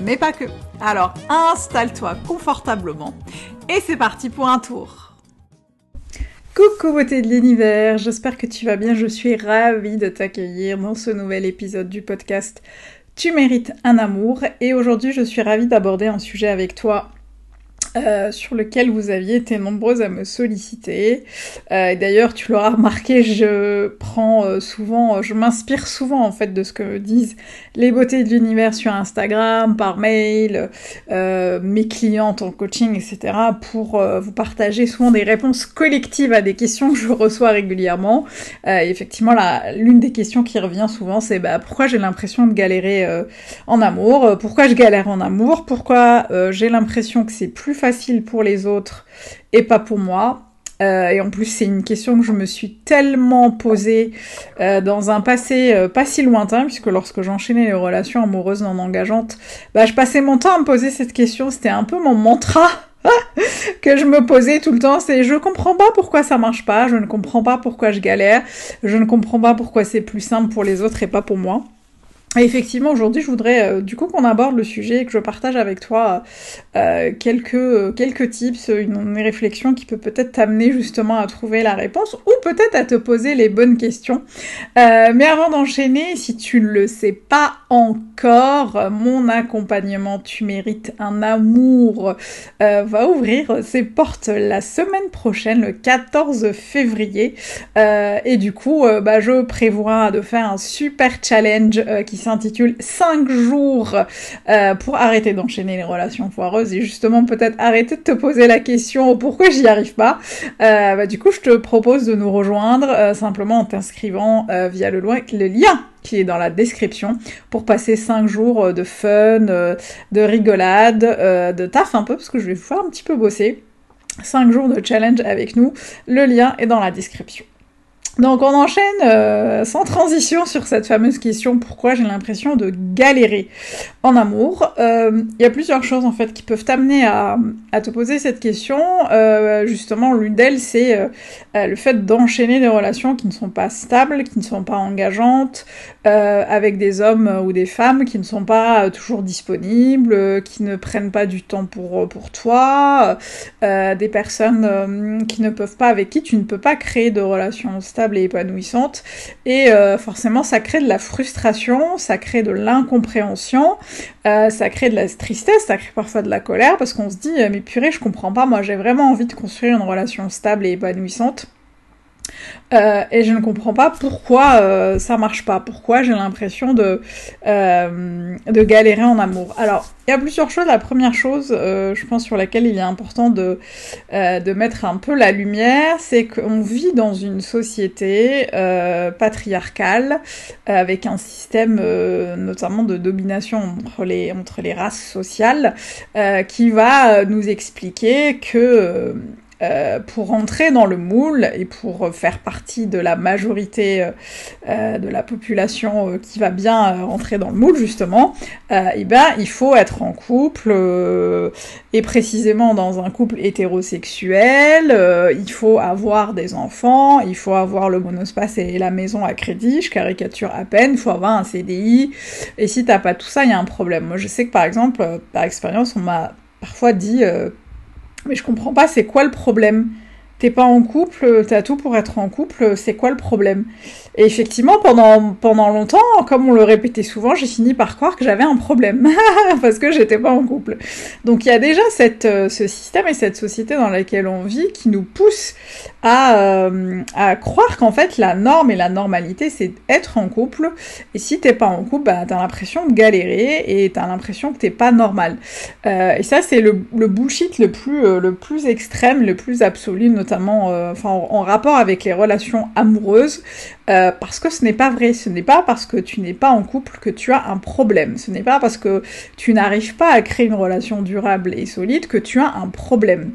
mais pas que. Alors installe-toi confortablement et c'est parti pour un tour. Coucou beauté de l'univers, j'espère que tu vas bien, je suis ravie de t'accueillir dans ce nouvel épisode du podcast Tu mérites un amour et aujourd'hui je suis ravie d'aborder un sujet avec toi euh, sur lequel vous aviez été nombreuses à me solliciter. Euh, D'ailleurs, tu l'auras remarqué, je prends euh, souvent, je m'inspire souvent en fait de ce que disent les beautés de l'univers sur Instagram, par mail, mes clientes en coaching, etc. pour vous partager souvent des réponses collectives à des questions que je reçois régulièrement. effectivement, l'une des questions qui revient souvent, c'est bah, pourquoi j'ai l'impression de galérer en amour, pourquoi je galère en amour, pourquoi j'ai l'impression que c'est plus facile facile pour les autres et pas pour moi. Euh, et en plus, c'est une question que je me suis tellement posée euh, dans un passé euh, pas si lointain, puisque lorsque j'enchaînais les relations amoureuses non engageantes, bah, je passais mon temps à me poser cette question. C'était un peu mon mantra que je me posais tout le temps. C'est je comprends pas pourquoi ça marche pas, je ne comprends pas pourquoi je galère, je ne comprends pas pourquoi c'est plus simple pour les autres et pas pour moi effectivement, aujourd'hui, je voudrais euh, du coup qu'on aborde le sujet et que je partage avec toi euh, quelques, quelques tips, une, réflexion qui peut peut-être t'amener justement à trouver la réponse ou peut-être à te poser les bonnes questions. Euh, mais avant d'enchaîner, si tu ne le sais pas encore, mon accompagnement Tu mérites un amour va ouvrir ses portes la semaine prochaine, le 14 février. et du coup, bah, je prévois de faire un super challenge qui s'intitule 5 jours euh, pour arrêter d'enchaîner les relations foireuses et justement peut-être arrêter de te poser la question pourquoi j'y arrive pas? Euh, bah, du coup, je te propose de nous rejoindre euh, simplement en t'inscrivant via le, le lien qui est dans la description pour passer 5 jours de fun, de rigolade, de taf un peu parce que je vais vous un petit peu bosser. 5 jours de challenge avec nous. Le lien est dans la description. Donc on enchaîne euh, sans transition sur cette fameuse question pourquoi j'ai l'impression de galérer en amour. Euh, il y a plusieurs choses en fait qui peuvent t'amener à, te poser cette question. Euh, justement, l'une d'elles c'est le fait d'enchaîner des relations qui ne sont pas stables, qui ne sont pas engageantes, avec des hommes ou des femmes qui ne sont pas toujours disponibles, qui ne prennent pas du temps pour, toi, des personnes qui ne peuvent pas, avec qui tu ne peux pas créer de relations stables et épanouissante. Et euh, forcément, ça crée de la frustration, ça crée de l'incompréhension, euh, ça crée de la tristesse, ça crée parfois de la colère parce qu'on se dit mais purée, je comprends pas, moi j'ai vraiment envie de construire une relation stable et épanouissante. Euh, et je ne comprends pas pourquoi euh, ça marche pas, pourquoi j'ai l'impression de, euh, de galérer en amour. Alors, il y a plusieurs choses. La première chose, je pense, sur laquelle il est important de, de mettre un peu la lumière, c'est qu'on vit dans une société patriarcale, avec un système notamment de domination entre les, entre les races sociales, qui va nous expliquer que euh, pour entrer dans le moule et pour faire partie de la majorité euh, euh, de la population qui va bien rentrer dans le moule justement, eh ben il faut être en couple et précisément dans un couple hétérosexuel, il faut avoir des enfants, il faut avoir le monospace et la maison à crédit, je caricature à peine, il faut avoir un CDI et si t'as pas tout ça, il y a un problème. Moi je sais que par exemple, par expérience, on m'a parfois dit mais je comprends pas, c'est quoi le problème? T'es pas en couple, t'as tout pour être en couple, c'est quoi le problème? Et effectivement, pendant, pendant longtemps, comme on le répétait souvent, j'ai fini par croire que j'avais un problème, parce que j'étais pas en couple. Donc il y a déjà cette, euh, ce système et cette société dans laquelle on vit qui nous pousse à, euh, à croire qu'en fait la norme et la normalité c'est être en couple, et si t'es pas en couple, bah, t'as l'impression de galérer et t'as l'impression que t'es pas normal. Euh, et ça c'est le, le bullshit le plus, le plus extrême, le plus absolu, enfin, en, rapport avec les relations amoureuses, parce que ce n'est pas vrai. Ce n'est pas parce que tu n'es pas en couple que tu as un problème. Ce n'est pas parce que tu n'arrives pas à créer une relation durable et solide que tu as un problème.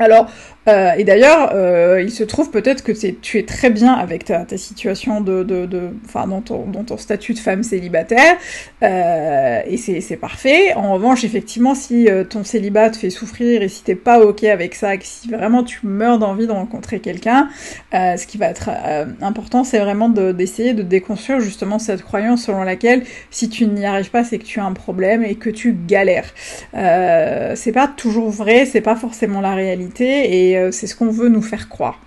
Alors, euh, et d'ailleurs, euh, il se trouve peut-être que tu es très bien avec ta, situation de, de, de dans ton, statut de femme célibataire, euh, et c'est parfait. En revanche, effectivement, si ton célibat te fait souffrir et si t'es pas ok avec ça, que si vraiment tu meurs d'envie de rencontrer quelqu'un, ce qui va être important, c'est vraiment d'essayer de, de, déconstruire justement cette croyance selon laquelle si tu n'y arrives pas, c'est que tu as un problème et que tu galères. c'est pas toujours vrai, c'est pas forcément la réalité, et c'est ce qu'on veut nous faire croire.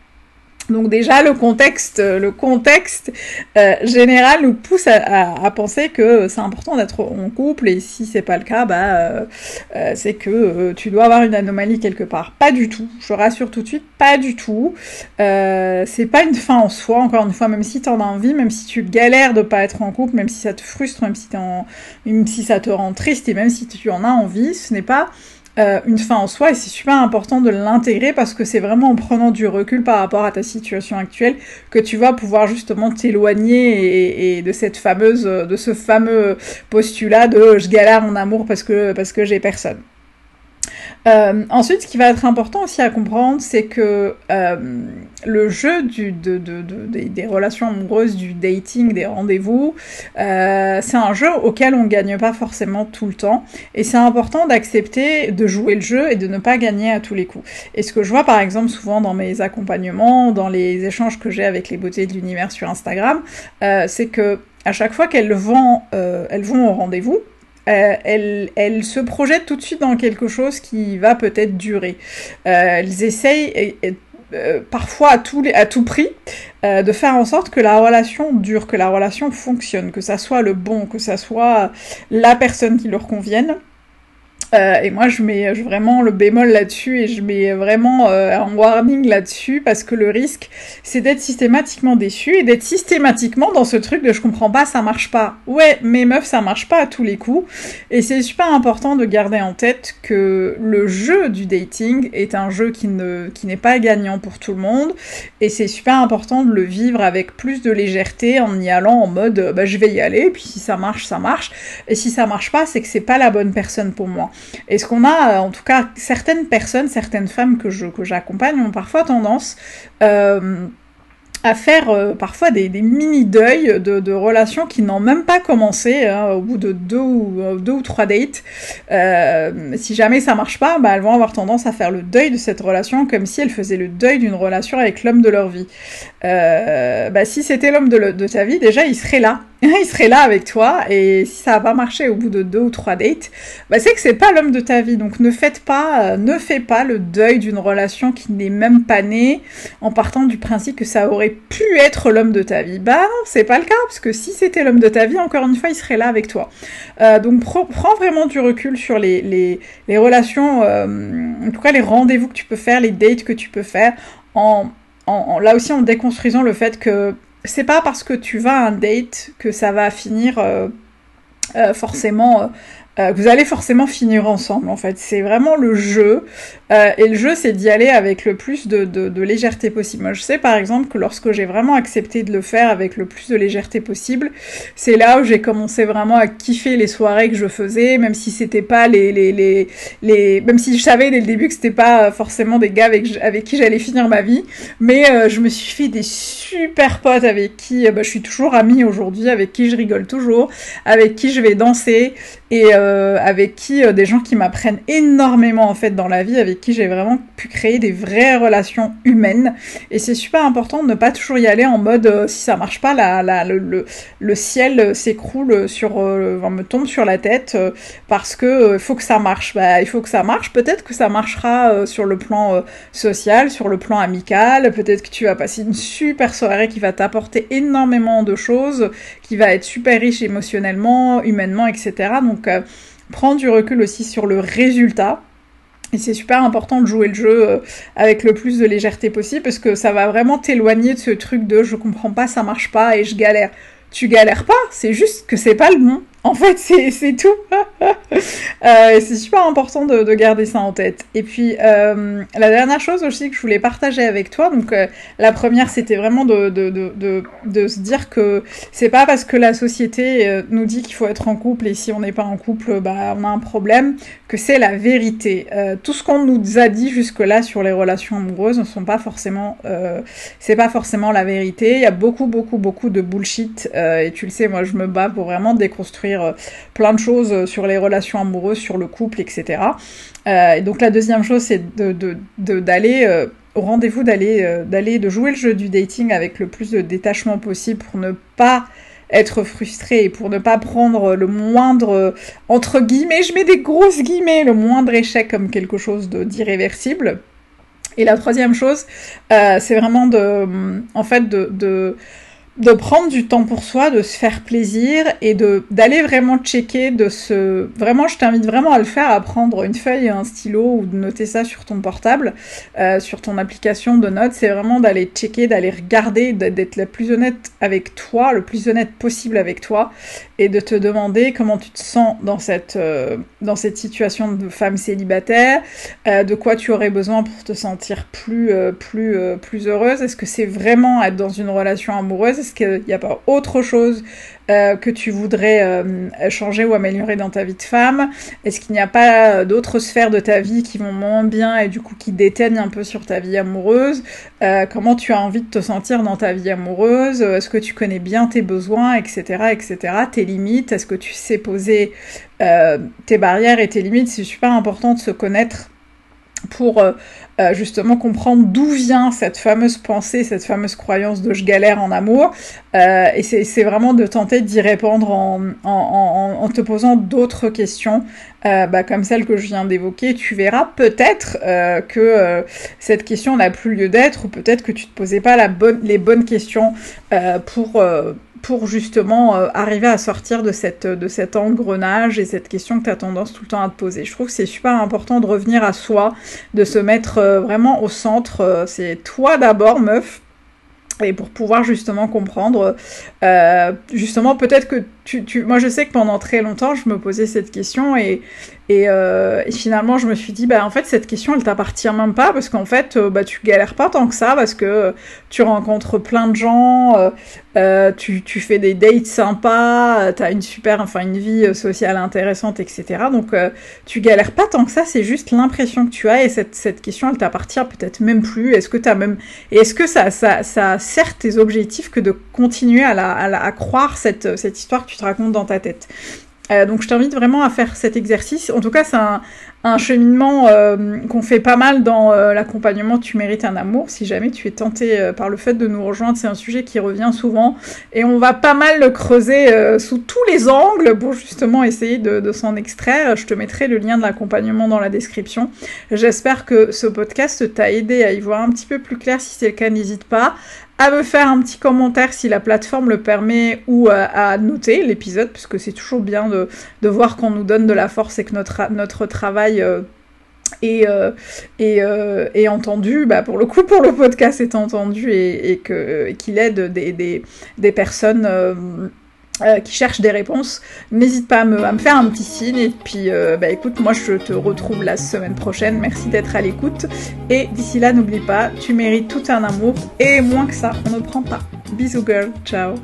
Donc déjà le contexte, le contexte euh, général nous pousse à, penser que c'est important d'être en couple et si c'est pas le cas, bah euh, euh, c'est que tu dois avoir une anomalie quelque part. Pas du tout. Je rassure tout de suite, pas du tout. c'est pas une fin en soi. Encore une fois, même si t'en as envie, même si tu galères de pas être en couple, même si ça te frustre, même si, même si ça te rend triste et même si tu en as envie, ce n'est pas euh, une fin en soi et c'est super important de l'intégrer parce que c'est vraiment en prenant du recul par rapport à ta situation actuelle que tu vas pouvoir justement t'éloigner et, de cette fameuse, de ce fameux postulat de je galère en amour parce que parce que j'ai personne. Euh, ensuite, ce qui va être important aussi à comprendre, c'est que euh, le jeu des, relations amoureuses, du dating, des rendez-vous, euh, c'est un jeu auquel on gagne pas forcément tout le temps. Et c'est important d'accepter de jouer le jeu et de ne pas gagner à tous les coups. Et ce que je vois par exemple souvent dans mes accompagnements, dans les échanges que j'ai avec les beautés de l'univers sur Instagram, c'est que à chaque fois qu'elles vont, elles vont au rendez-vous, euh, elles, se projettent tout de suite dans quelque chose qui va peut-être durer. Euh, elles essayent, euh, parfois à tout, à tout prix, de faire en sorte que la relation dure, que la relation fonctionne, que ça soit le bon, que ça soit la personne qui leur convienne. Euh, et moi, je mets vraiment le bémol là-dessus et je mets vraiment euh, un warning là-dessus parce que le risque, c'est d'être systématiquement déçu et d'être systématiquement dans ce truc de je comprends pas, ça marche pas. Ouais, mais meuf, ça marche pas à tous les coups. Et c'est super important de garder en tête que le jeu du dating est un jeu qui ne qui n'est pas gagnant pour tout le monde et c'est super important de le vivre avec plus de légèreté en y allant en mode bah je vais y aller puis si ça marche, ça marche et si ça marche pas, c'est que c'est pas la bonne personne pour moi. Et ce qu'on a, en tout cas, certaines personnes, certaines femmes que j'accompagne ont parfois tendance euh, à faire euh, parfois des, des mini-deuils de, relations qui n'ont même pas commencé hein, au bout de deux ou, euh, trois dates. Euh, si jamais ça marche pas, bah, elles vont avoir tendance à faire le deuil de cette relation comme si elles faisaient le deuil d'une relation avec l'homme de leur vie. Euh, bah, si c'était l'homme de, de ta vie, déjà il serait là. il serait là avec toi et si ça n'a pas marché au bout de deux ou trois dates, bah c'est que c'est pas l'homme de ta vie. Donc ne faites pas, euh, ne fais pas le deuil d'une relation qui n'est même pas née en partant du principe que ça aurait pu être l'homme de ta vie. Bah non, c'est pas le cas parce que si c'était l'homme de ta vie, encore une fois, il serait là avec toi. Euh, donc prends vraiment du recul sur les, relations, euh, en tout cas les rendez-vous que tu peux faire, les dates que tu peux faire là aussi en déconstruisant le fait que c'est pas parce que tu vas à un date que ça va finir euh, euh, forcément euh, vous allez forcément finir ensemble en fait. C'est vraiment le jeu. Euh, et le jeu, c'est d'y aller avec le plus de, de, légèreté possible. Moi, je sais par exemple que lorsque j'ai vraiment accepté de le faire avec le plus de légèreté possible, c'est là où j'ai commencé vraiment à kiffer les soirées que je faisais, même si c'était pas les, les, les, les, même si je savais dès le début que c'était pas forcément des gars avec, avec qui j'allais finir ma vie. Mais euh, je me suis fait des super potes avec qui bah, je suis toujours amie aujourd'hui, avec qui je rigole toujours, avec qui je vais danser et euh, avec qui euh, des gens qui m'apprennent énormément en fait dans la vie, avec qui j'ai vraiment pu créer des vraies relations humaines. Et c'est super important de ne pas toujours y aller en mode euh, si ça marche pas, la, le, ciel s'écroule sur, me tombe sur la tête parce que faut que ça marche. Bah, il faut que ça marche. Peut-être que ça marchera sur le plan social, sur le plan amical. Peut-être que tu vas passer une super soirée qui va t'apporter énormément de choses, qui va être super riche émotionnellement, humainement, etc. Donc prends du recul aussi sur le résultat. Et c'est super important de jouer le jeu euh, avec le plus de légèreté possible parce que ça va vraiment t'éloigner de ce truc de je comprends pas, ça marche pas et je galère. Tu galères pas, c'est juste que c'est pas le bon En fait, c'est tout. euh, c'est super important de, de, garder ça en tête. Et puis, euh, la dernière chose aussi que je voulais partager avec toi, donc euh, la première, c'était vraiment de, de, de, se dire que c'est pas parce que la société nous dit qu'il faut être en couple et si on n'est pas en couple, bah, on a un problème, que c'est la vérité. Tout ce qu'on nous a dit jusque-là sur les relations amoureuses ne sont pas forcément, c'est pas forcément la vérité. Il y a beaucoup, beaucoup, beaucoup de bullshit. Et tu le sais, moi, je me bats pour vraiment déconstruire euh, plein de choses euh, sur les relations amoureuses, sur le couple, etc. Euh, et donc la deuxième chose, c'est d'aller au rendez-vous, d'aller, d'aller, de jouer le jeu du dating avec le plus de détachement possible pour ne pas être frustré et pour ne pas prendre le moindre, entre guillemets, je mets des grosses guillemets, le moindre échec comme quelque chose d'irréversible. Et la troisième chose, c'est vraiment de, en fait, de de prendre du temps pour soi, de se faire plaisir et de d'aller vraiment checker, de se vraiment, je t'invite vraiment à le faire, à prendre une feuille et un stylo ou de noter ça sur ton portable, euh, sur ton application de notes. C'est vraiment d'aller checker, d'aller regarder, d'être la plus honnête avec toi, le plus honnête possible avec toi, et de te demander comment tu te sens dans cette euh, dans cette situation de femme célibataire, euh, de quoi tu aurais besoin pour te sentir plus plus plus heureuse. Est-ce que c'est vraiment être dans une relation amoureuse? Est-ce qu'il n'y a pas autre chose euh, que tu voudrais euh, changer ou améliorer dans ta vie de femme? Est-ce qu'il n'y a pas d'autres sphères de ta vie qui vont moins bien et du coup qui déteignent un peu sur ta vie amoureuse? Euh, Comment tu as envie de te sentir dans ta vie amoureuse? Est-ce que tu connais bien tes besoins, etc., etc., tes limites? Est-ce que tu sais poser tes barrières et tes limites? C'est super important de se connaître pour euh, euh, justement comprendre d'où vient cette fameuse pensée, cette fameuse croyance de je galère en amour. Euh, et c'est vraiment de tenter d'y répondre en, te posant d'autres questions, bah, comme celle que je viens d'évoquer. Tu verras peut-être que cette question n'a plus lieu d'être, ou peut-être que tu te posais pas les bonnes questions pour pour justement euh, arriver à sortir de, cette, cet engrenage et cette question que tu as tendance tout le temps à te poser. Je trouve que c'est super important de revenir à soi, de se mettre euh, vraiment au centre. Euh, c'est toi d'abord, meuf, et pour pouvoir justement comprendre, justement peut-être que tu, tu, moi je sais que pendant très longtemps je me posais cette question euh, et finalement je me suis dit bah en fait cette question elle t'appartient même pas parce qu'en fait euh, bah tu galères pas tant que ça parce que tu rencontres plein de gens, euh, euh tu, tu fais des dates sympas, t'as une super enfin une vie sociale intéressante etc. Donc tu galères pas tant que ça, c'est juste l'impression que tu as et cette, cette question elle t'appartient peut-être même plus. Est-ce que t'as même et est-ce que ça ça ça sert tes objectifs que de continuer à, à, croire cette, cette histoire tu te racontes dans ta tête. Euh, donc je t'invite vraiment à faire cet exercice. En tout cas, c'est un, cheminement euh, qu'on fait pas mal dans euh, l'accompagnement Tu mérites un amour. Si jamais tu es tenté par le fait de nous rejoindre, c'est un sujet qui revient souvent et on va pas mal le creuser sous tous les angles pour justement essayer de s'en extraire. Je te mettrai le lien de l'accompagnement dans la description. J'espère que ce podcast t'a aidé à y voir un petit peu plus clair. Si c'est le cas, n'hésite pas à me faire un petit commentaire si la plateforme le permet ou à, à noter l'épisode, parce que c'est toujours bien de, de voir qu'on nous donne de la force et que notre, notre travail euh, est, euh, est, euh, est, entendu, bah pour le coup, pour le podcast est entendu et, et qu'il aide des, des, des personnes euh, qui cherchent des réponses, n'hésite pas à me, à me, faire un petit signe. Et puis, euh, bah écoute, moi je te retrouve la semaine prochaine. Merci d'être à l'écoute. Et d'ici là, n'oublie pas, tu mérites tout un amour. Et moins que ça, on ne prend pas. Bisous girl, ciao